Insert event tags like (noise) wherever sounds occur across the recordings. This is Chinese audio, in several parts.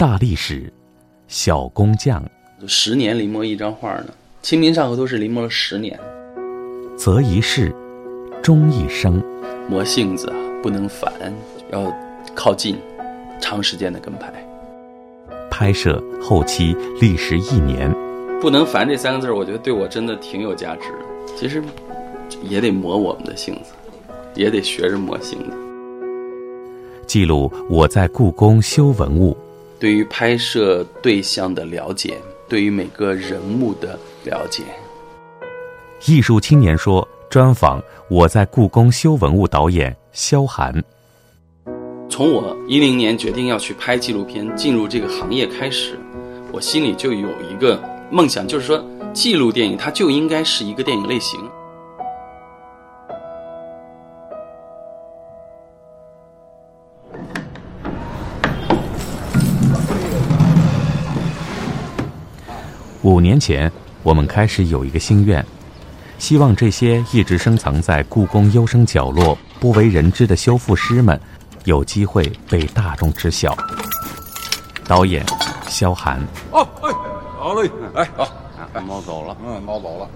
大历史，小工匠，十年临摹一张画呢。《清明上河图》是临摹了十年。择一事，终一生。磨性子啊，不能烦，要靠近，长时间的跟拍。拍摄后期历时一年。不能烦这三个字，我觉得对我真的挺有价值的。其实也得磨我们的性子，也得学着磨性子。记录我在故宫修文物，对于拍摄对象的了解，对于每个人物的了解。艺术青年说专访我在故宫修文物导演萧寒。从我一零年决定要去拍纪录片，进入这个行业开始，我心里就有一个。梦想就是说，记录电影它就应该是一个电影类型。五年前，我们开始有一个心愿，希望这些一直深藏在故宫幽深角落、不为人知的修复师们，有机会被大众知晓。导演萧寒。哦，哎。好嘞，哎，好，猫走了，嗯，猫走了，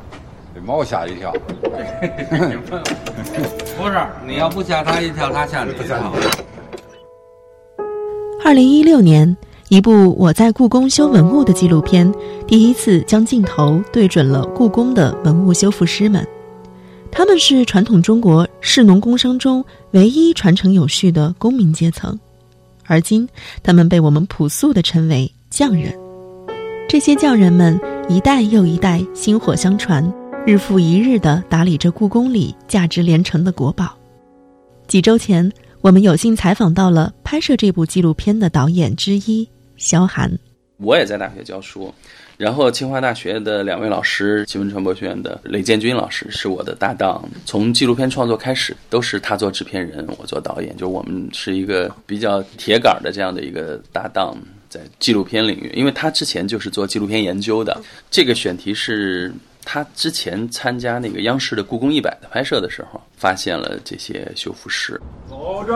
给猫吓一跳。(laughs) 不是，你要不吓它一跳，它吓你一跳。二零一六年，一部我在故宫修文物的纪录片，第一次将镜头对准了故宫的文物修复师们。他们是传统中国士农工商中唯一传承有序的公民阶层，而今他们被我们朴素的称为匠人。这些匠人们一代又一代薪火相传，日复一日地打理着故宫里价值连城的国宝。几周前，我们有幸采访到了拍摄这部纪录片的导演之一萧寒。我也在大学教书，然后清华大学的两位老师，新闻传播学院的雷建军老师是我的搭档。从纪录片创作开始，都是他做制片人，我做导演，就我们是一个比较铁杆的这样的一个搭档。在纪录片领域，因为他之前就是做纪录片研究的。这个选题是他之前参加那个央视的《故宫一百》的拍摄的时候，发现了这些修复师。走着，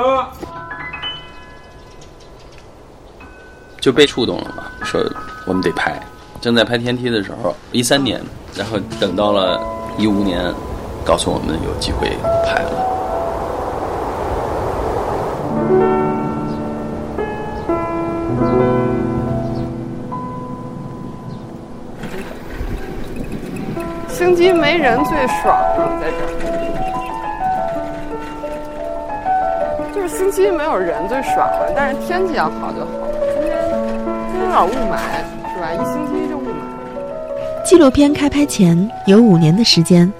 就被触动了嘛，说我们得拍。正在拍天梯的时候，一三年，然后等到了一五年，告诉我们有机会拍了。星期没人最爽了，在这儿，就是星期没有人最爽了。但是天气要好就好。雾霾，是吧？一星期就雾霾。纪录片开拍前有五年的时间，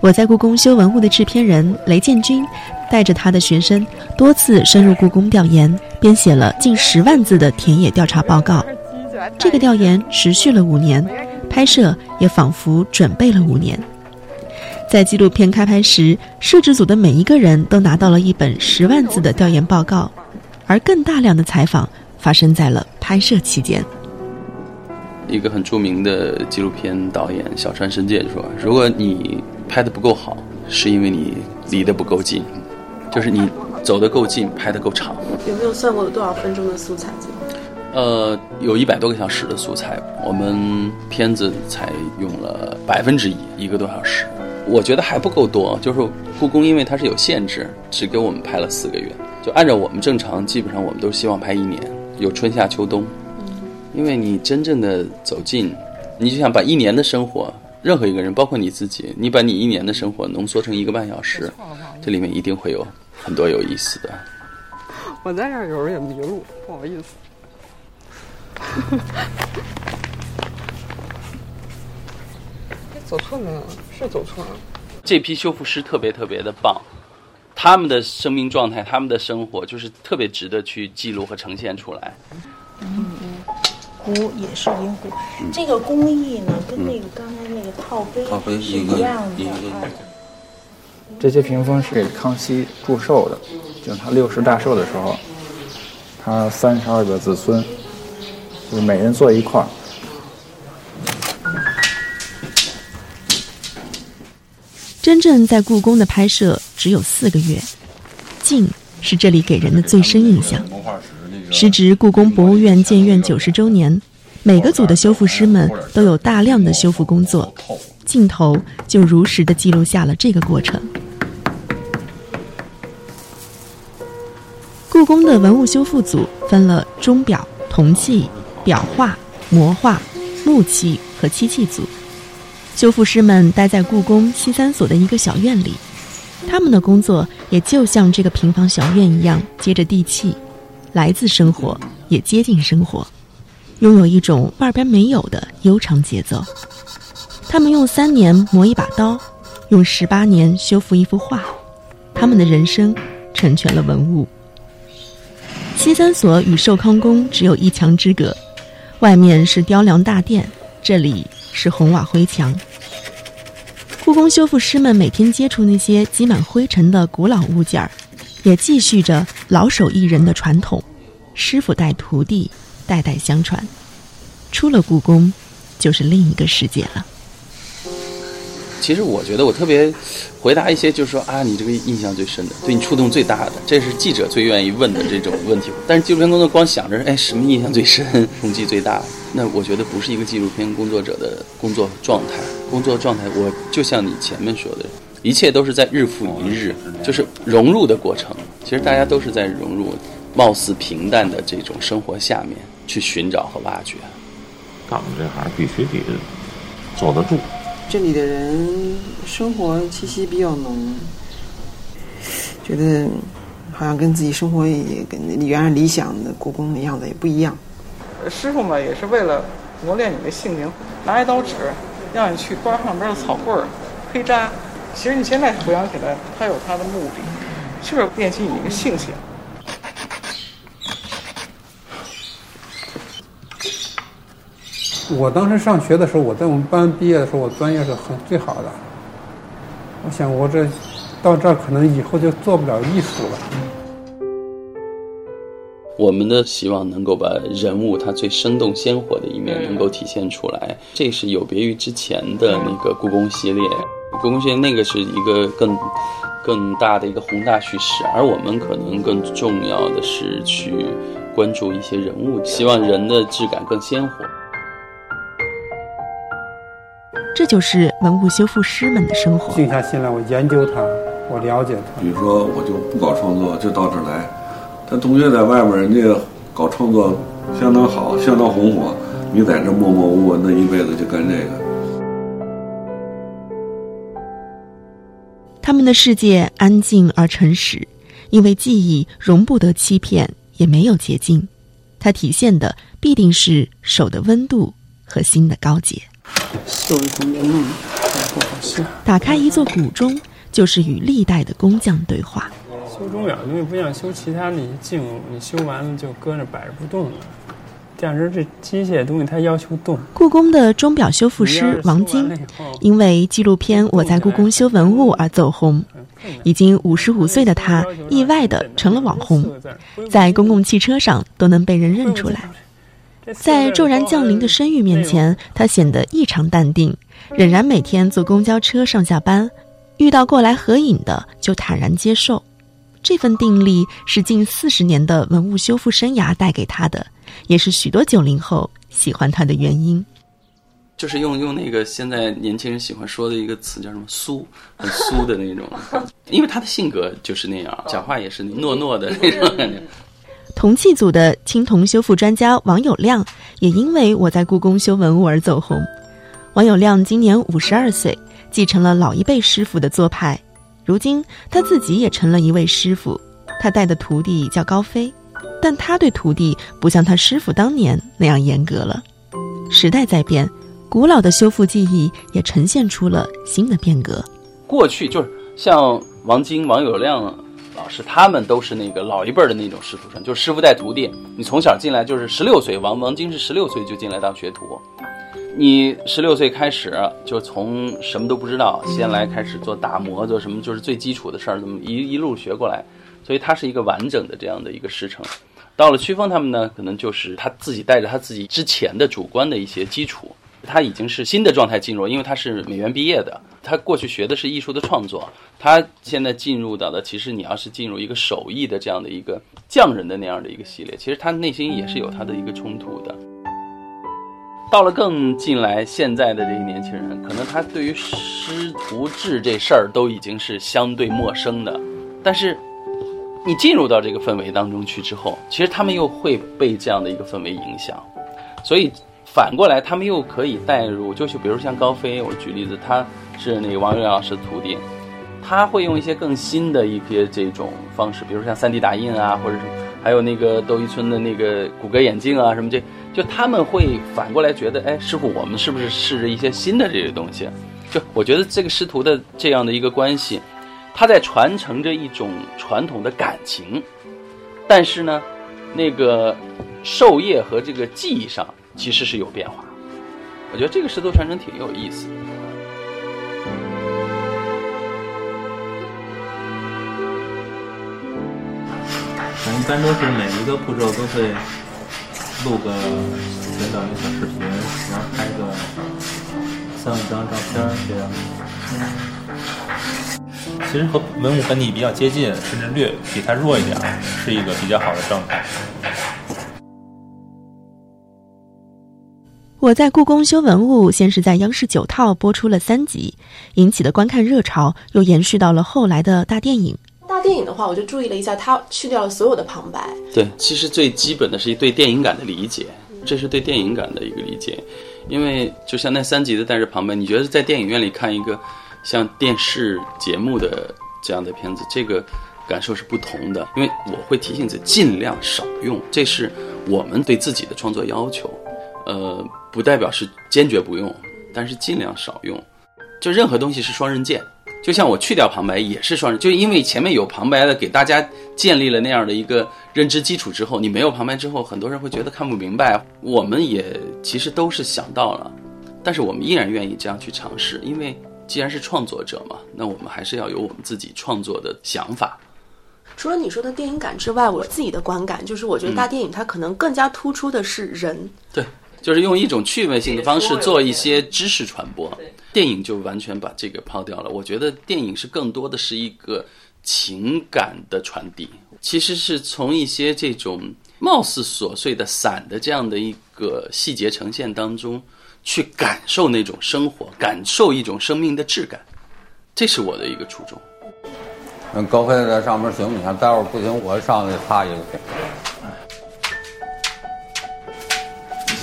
我在故宫修文物的制片人雷建军，带着他的学生多次深入故宫调研，编写了近十万字的田野调查报告。这个调研持续了五年。拍摄也仿佛准备了五年。在纪录片开拍时，摄制组的每一个人都拿到了一本十万字的调研报告，而更大量的采访发生在了拍摄期间。一个很著名的纪录片导演小川伸介说：“如果你拍的不够好，是因为你离得不够近，就是你走得够近，拍得够长。”有没有算过有多少分钟的素材？呃，有一百多个小时的素材，我们片子才用了百分之一，一个多小时。我觉得还不够多，就是故宫因为它是有限制，只给我们拍了四个月。就按照我们正常，基本上我们都希望拍一年，有春夏秋冬。因为你真正的走进，你就想把一年的生活，任何一个人，包括你自己，你把你一年的生活浓缩成一个半小时，这里面一定会有很多有意思的。我在这儿有时候也迷路，不好意思。(laughs) 走错没有？是走错了。这批修复师特别特别的棒，他们的生命状态，他们的生活，就是特别值得去记录和呈现出来。嗯，壶也是银壶，这个工艺呢，跟那个刚才那个套杯是一样的。这些屏风是给康熙祝寿的，就是他六十大寿的时候，他三十二个子孙。就是每人坐一块儿。真正在故宫的拍摄只有四个月，静是这里给人的最深印象。时值故宫博物院建院九十周年，每个组的修复师们都有大量的修复工作，镜头就如实的记录下了这个过程。故宫的文物修复组分了钟表、铜器、表画、模画、木器和漆器组。修复师们待在故宫西三所的一个小院里，他们的工作也就像这个平房小院一样，接着地气，来自生活，也接近生活，拥有一种外边没有的悠长节奏。他们用三年磨一把刀，用十八年修复一幅画，他们的人生成全了文物。西三所与寿康宫只有一墙之隔，外面是雕梁大殿，这里是红瓦灰墙。故宫修复师们每天接触那些积满灰尘的古老物件儿，也继续着老手艺人的传统，师傅带徒弟，代代相传。出了故宫，就是另一个世界了。其实我觉得我特别回答一些，就是说啊，你这个印象最深的，对你触动最大的，这是记者最愿意问的这种问题。但是纪录片工作光想着哎什么印象最深，冲击最大，那我觉得不是一个纪录片工作者的工作状态。工作状态，我就像你前面说的，一切都是在日复一日，就是融入的过程。其实大家都是在融入貌似平淡的这种生活下面去寻找和挖掘。干这行必须得坐得住。这里的人生活气息比较浓，觉得好像跟自己生活也跟原来理想的故宫的样子也不一样。师傅们也是为了磨练你的性情，拿一刀纸让你去刮上边的草棍儿、黑渣。其实你现在回想起来，他有他的目的，就是练习你一个性情。我当时上学的时候，我在我们班毕业的时候，我专业是很最好的。我想，我这到这儿可能以后就做不了艺术了。我们的希望能够把人物他最生动鲜活的一面能够体现出来，这是有别于之前的那个故宫系列。故宫系列那个是一个更更大的一个宏大叙事，而我们可能更重要的是去关注一些人物，希望人的质感更鲜活。这就是文物修复师们的生活。静下心来，我研究它，我了解它。比如说，我就不搞创作，就到这儿来。他同学在外面，人家搞创作相当好，相当红火。你在这默默无闻的一辈子就干这个。他们的世界安静而诚实，因为记忆容不得欺骗，也没有捷径。它体现的必定是手的温度和心的高洁。打开一座古钟，就是与历代的工匠对话。修钟表东西不像修其他那些静物，你修完了就搁那摆着不动了。但是这机械东西它要求动。故宫的钟表修复师王晶，因为纪录片《我在故宫修文物》而走红。已经五十五岁的他，意外的成了网红，在公共汽车上都能被人认出来。在骤然降临的声誉面前，他显得异常淡定，仍然每天坐公交车上下班，遇到过来合影的就坦然接受。这份定力是近四十年的文物修复生涯带给他的，也是许多九零后喜欢他的原因。就是用用那个现在年轻人喜欢说的一个词叫什么“酥”，很酥的那种，因为他的性格就是那样，讲话也是糯糯的那种感觉。铜器组的青铜修复专家王友亮，也因为我在故宫修文物而走红。王友亮今年五十二岁，继承了老一辈师傅的做派，如今他自己也成了一位师傅。他带的徒弟叫高飞，但他对徒弟不像他师傅当年那样严格了。时代在变，古老的修复技艺也呈现出了新的变革。过去就是像王晶、王友亮。老师，他们都是那个老一辈的那种师徒生，就是师傅带徒弟。你从小进来就是十六岁，王王晶是十六岁就进来当学徒。你十六岁开始就从什么都不知道，先来开始做打磨，做什么就是最基础的事儿，这么一一路学过来。所以它是一个完整的这样的一个师承。到了曲峰他们呢，可能就是他自己带着他自己之前的主观的一些基础，他已经是新的状态进入，因为他是美院毕业的，他过去学的是艺术的创作，他现在进入到的，其实你要是进入一个手艺的这样的一个匠人的那样的一个系列，其实他内心也是有他的一个冲突的。到了更近来，现在的这些年轻人，可能他对于师徒制这事儿都已经是相对陌生的，但是你进入到这个氛围当中去之后，其实他们又会被这样的一个氛围影响，所以反过来，他们又可以带入，就是比如像高飞，我举例子，他是那个王岳老师的徒弟，他会用一些更新的一些这种方式，比如像 3D 打印啊，或者是还有那个窦一村的那个谷歌眼镜啊什么这。就他们会反过来觉得，哎，师傅，我们是不是试着一些新的这些东西？就我觉得这个师徒的这样的一个关系，他在传承着一种传统的感情，但是呢，那个授业和这个技艺上其实是有变化。我觉得这个师徒传承挺有意思的。我一般都是每一个步骤都会。录个简短的小视频，然后拍个三五张照片这样。其实和文物本体比较接近，甚至略比它弱一点，是一个比较好的状态。我在故宫修文物，先是在央视九套播出了三集，引起的观看热潮又延续到了后来的大电影。大电影的话，我就注意了一下，它去掉了所有的旁白。对，其实最基本的是一对电影感的理解，这是对电影感的一个理解。因为就像那三集的带着旁白，你觉得在电影院里看一个像电视节目的这样的片子，这个感受是不同的。因为我会提醒自己尽量少用，这是我们对自己的创作要求。呃，不代表是坚决不用，但是尽量少用。就任何东西是双刃剑。就像我去掉旁白也是双人，就因为前面有旁白的给大家建立了那样的一个认知基础之后，你没有旁白之后，很多人会觉得看不明白。我们也其实都是想到了，但是我们依然愿意这样去尝试，因为既然是创作者嘛，那我们还是要有我们自己创作的想法。除了你说的电影感之外，我自己的观感就是，我觉得大电影它可能更加突出的是人。对。就是用一种趣味性的方式做一些知识传播，电影就完全把这个抛掉了。我觉得电影是更多的是一个情感的传递，其实是从一些这种貌似琐碎的散的这样的一个细节呈现当中，去感受那种生活，感受一种生命的质感，这是我的一个初衷。嗯，高飞在上面行，你看待会儿不行，我上去擦一个。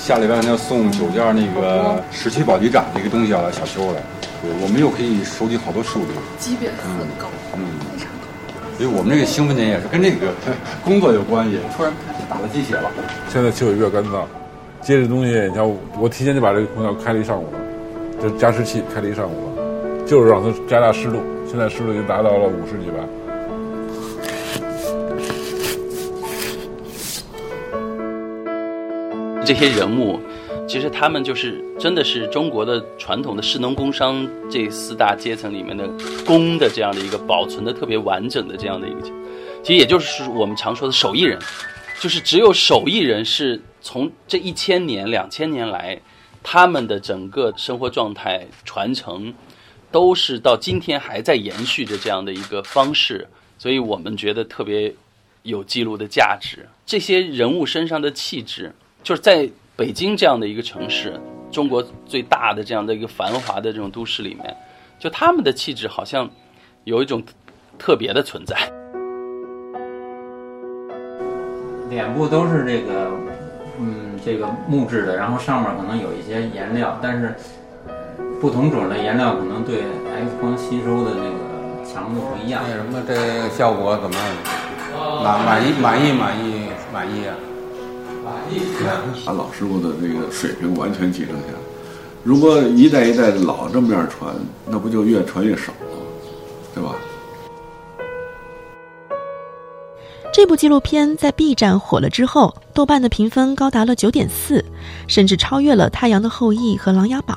下礼拜要送九件那个石器宝地展的一个东西要来小修来，对，我们又可以收集好多数据，级别很高，嗯，非常高。所以我们这个兴奋点也是跟这个 (laughs) 工作有关系。突然打了鸡血了。现在气候比较干燥，接这东西，你看我提前就把这个空调开了一上午了，这加湿器开了一上午了，就是让它加大湿度，现在湿度已经达到了五十几吧。这些人物，其实他们就是真的是中国的传统的士农工商这四大阶层里面的工的这样的一个保存的特别完整的这样的一个，其实也就是我们常说的手艺人，就是只有手艺人是从这一千年两千年来，他们的整个生活状态传承，都是到今天还在延续着这样的一个方式，所以我们觉得特别有记录的价值。这些人物身上的气质。就是在北京这样的一个城市，中国最大的这样的一个繁华的这种都市里面，就他们的气质好像有一种特别的存在。脸部都是这个，嗯，这个木质的，然后上面可能有一些颜料，但是不同种类颜料可能对 X 光吸收的那个强度不一样。那什么，这效果怎么样？满满意？满意？满意？满意啊？把老师傅的这个水平完全提升下来。如果一代一代的老这么样传，那不就越传越少吗？对吧？这部纪录片在 B 站火了之后，豆瓣的评分高达了九点四，甚至超越了《太阳的后裔》和《琅琊榜》。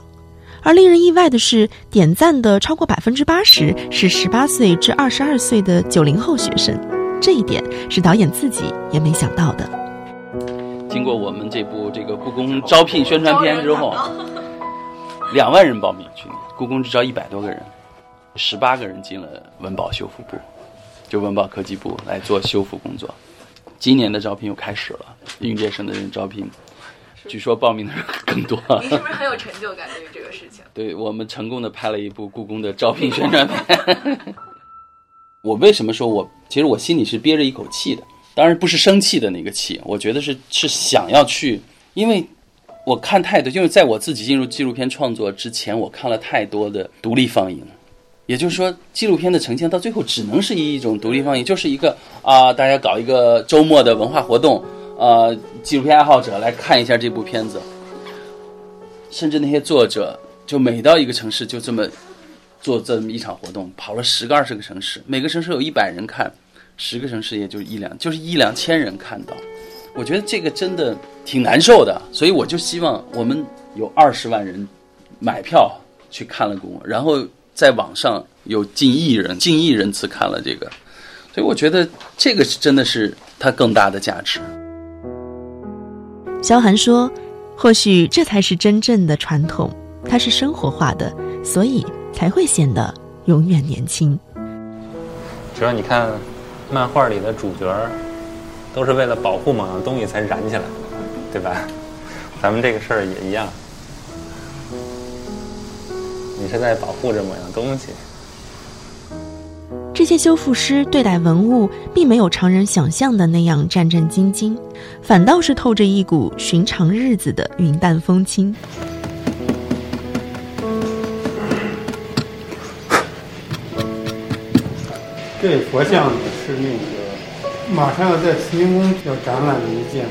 而令人意外的是，点赞的超过百分之八十是十八岁至二十二岁的九零后学生，这一点是导演自己也没想到的。经过我们这部这个故宫招聘宣传片之后，两万人报名，去年故宫只招一百多个人，十八个人进了文保修复部，就文保科技部来做修复工作。今年的招聘又开始了，应届生的人招聘，据说报名的人更多。你是不是很有成就感对于这个事情？对我们成功的拍了一部故宫的招聘宣传片。(laughs) 我为什么说我其实我心里是憋着一口气的？当然不是生气的那个气，我觉得是是想要去，因为我看太多，就是在我自己进入纪录片创作之前，我看了太多的独立放映。也就是说，纪录片的呈现到最后只能是以一种独立放映，就是一个啊，大家搞一个周末的文化活动，啊，纪录片爱好者来看一下这部片子。甚至那些作者，就每到一个城市就这么做这么一场活动，跑了十个二十个城市，每个城市有一百人看，十个城市也就一两，就是一两千人看到。我觉得这个真的挺难受的，所以我就希望我们有二十万人买票去看了故宫，然后。在网上有近亿人、近亿人次看了这个，所以我觉得这个是真的是它更大的价值。萧寒说：“或许这才是真正的传统，它是生活化的，所以才会显得永远年轻。主要你看，漫画里的主角都是为了保护某样东西才燃起来的，对吧？咱们这个事儿也一样。”你是在保护着某样东西。这些修复师对待文物，并没有常人想象的那样战战兢兢，反倒是透着一股寻常日子的云淡风轻。这佛像是那个马上要在慈宁宫要展览的一件。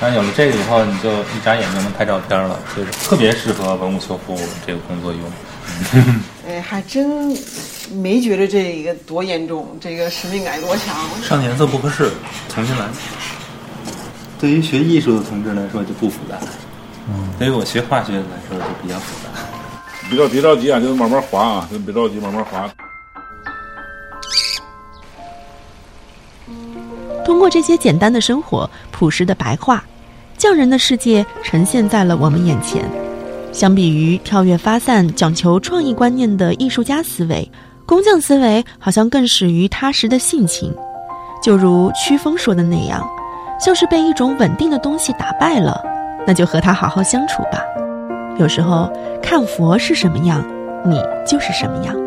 然有了这个以后，你就一眨眼就能拍照片了，就是特别适合文物修复这个工作用。(laughs) 哎，还真没觉得这个多严重，这个使命感多强。上颜色不合适，重新来。对于学艺术的同志来说就不复杂，嗯，对于我学化学来说就比较复杂。别着别着急啊，就慢慢划啊，就别着急，慢慢划。通过这些简单的生活、朴实的白话，匠人的世界呈现在了我们眼前。相比于跳跃发散、讲求创意观念的艺术家思维，工匠思维好像更始于踏实的性情。就如曲峰说的那样，像是被一种稳定的东西打败了，那就和他好好相处吧。有时候看佛是什么样，你就是什么样。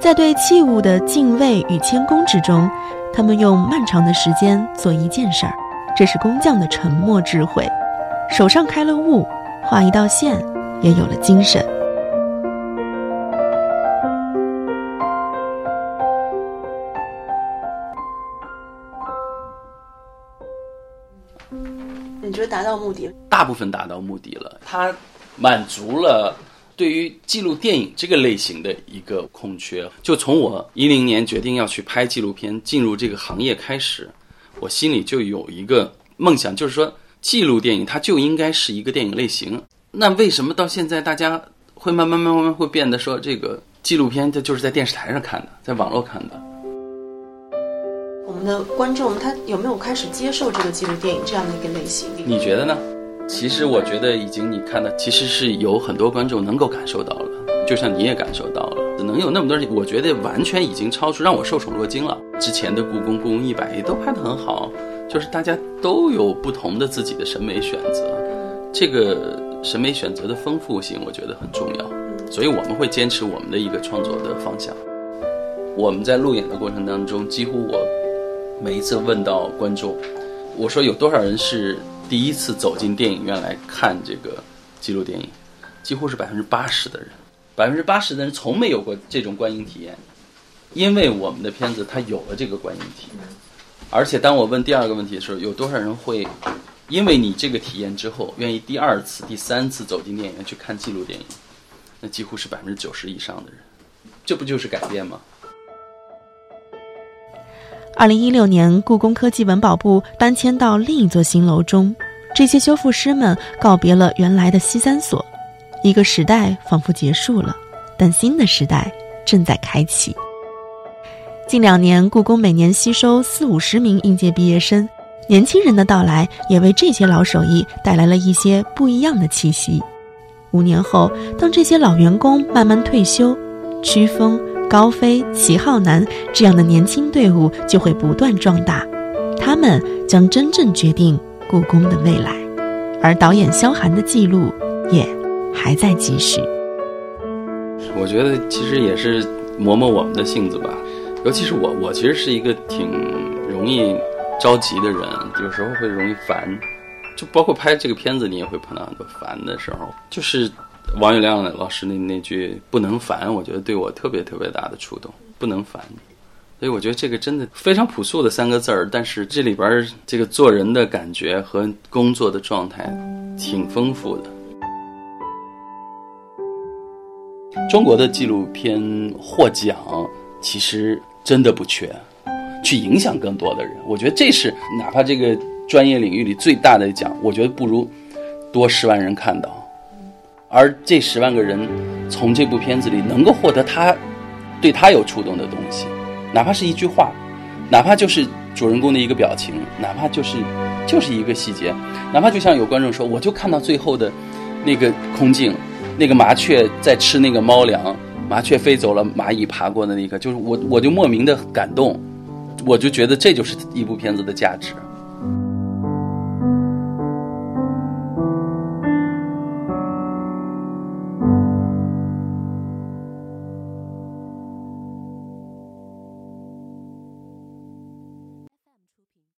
在对器物的敬畏与谦恭之中。他们用漫长的时间做一件事儿，这是工匠的沉默智慧。手上开了悟，画一道线，也有了精神。你觉得达到目的？大部分达到目的了，它满足了。对于记录电影这个类型的一个空缺，就从我一零年决定要去拍纪录片，进入这个行业开始，我心里就有一个梦想，就是说记录电影它就应该是一个电影类型。那为什么到现在大家会慢慢慢慢会变得说这个纪录片它就是在电视台上看的，在网络看的？我们的观众他有没有开始接受这个纪录电影这样的一个类型？你觉得呢？其实我觉得已经，你看到其实是有很多观众能够感受到了，就像你也感受到了，能有那么多人，我觉得完全已经超出让我受宠若惊了。之前的故宫、故宫一百也都拍得很好，就是大家都有不同的自己的审美选择，这个审美选择的丰富性我觉得很重要，所以我们会坚持我们的一个创作的方向。我们在路演的过程当中，几乎我每一次问到观众，我说有多少人是。第一次走进电影院来看这个纪录电影，几乎是百分之八十的人，百分之八十的人从没有过这种观影体验，因为我们的片子它有了这个观影体验，而且当我问第二个问题的时候，有多少人会因为你这个体验之后，愿意第二次、第三次走进电影院去看纪录电影？那几乎是百分之九十以上的人，这不就是改变吗？二零一六年，故宫科技文保部搬迁到另一座新楼中，这些修复师们告别了原来的西三所，一个时代仿佛结束了，但新的时代正在开启。近两年，故宫每年吸收四五十名应届毕业生，年轻人的到来也为这些老手艺带来了一些不一样的气息。五年后，当这些老员工慢慢退休，曲风、高飞、齐浩南这样的年轻队伍就会不断壮大，他们将真正决定故宫的未来。而导演萧寒的记录也还在继续。我觉得其实也是磨磨我们的性子吧，尤其是我，我其实是一个挺容易着急的人，有时候会容易烦。就包括拍这个片子，你也会碰到很多烦的时候。就是王友亮老师那那句“不能烦”，我觉得对我特别特别大的触动。不能烦，所以我觉得这个真的非常朴素的三个字儿，但是这里边这个做人的感觉和工作的状态挺丰富的。中国的纪录片获奖其实真的不缺，去影响更多的人。我觉得这是哪怕这个专业领域里最大的奖，我觉得不如多十万人看到，而这十万个人从这部片子里能够获得他。对他有触动的东西，哪怕是一句话，哪怕就是主人公的一个表情，哪怕就是就是一个细节，哪怕就像有观众说，我就看到最后的那个空镜，那个麻雀在吃那个猫粮，麻雀飞走了，蚂蚁爬过的那个，就是我我就莫名的感动，我就觉得这就是一部片子的价值。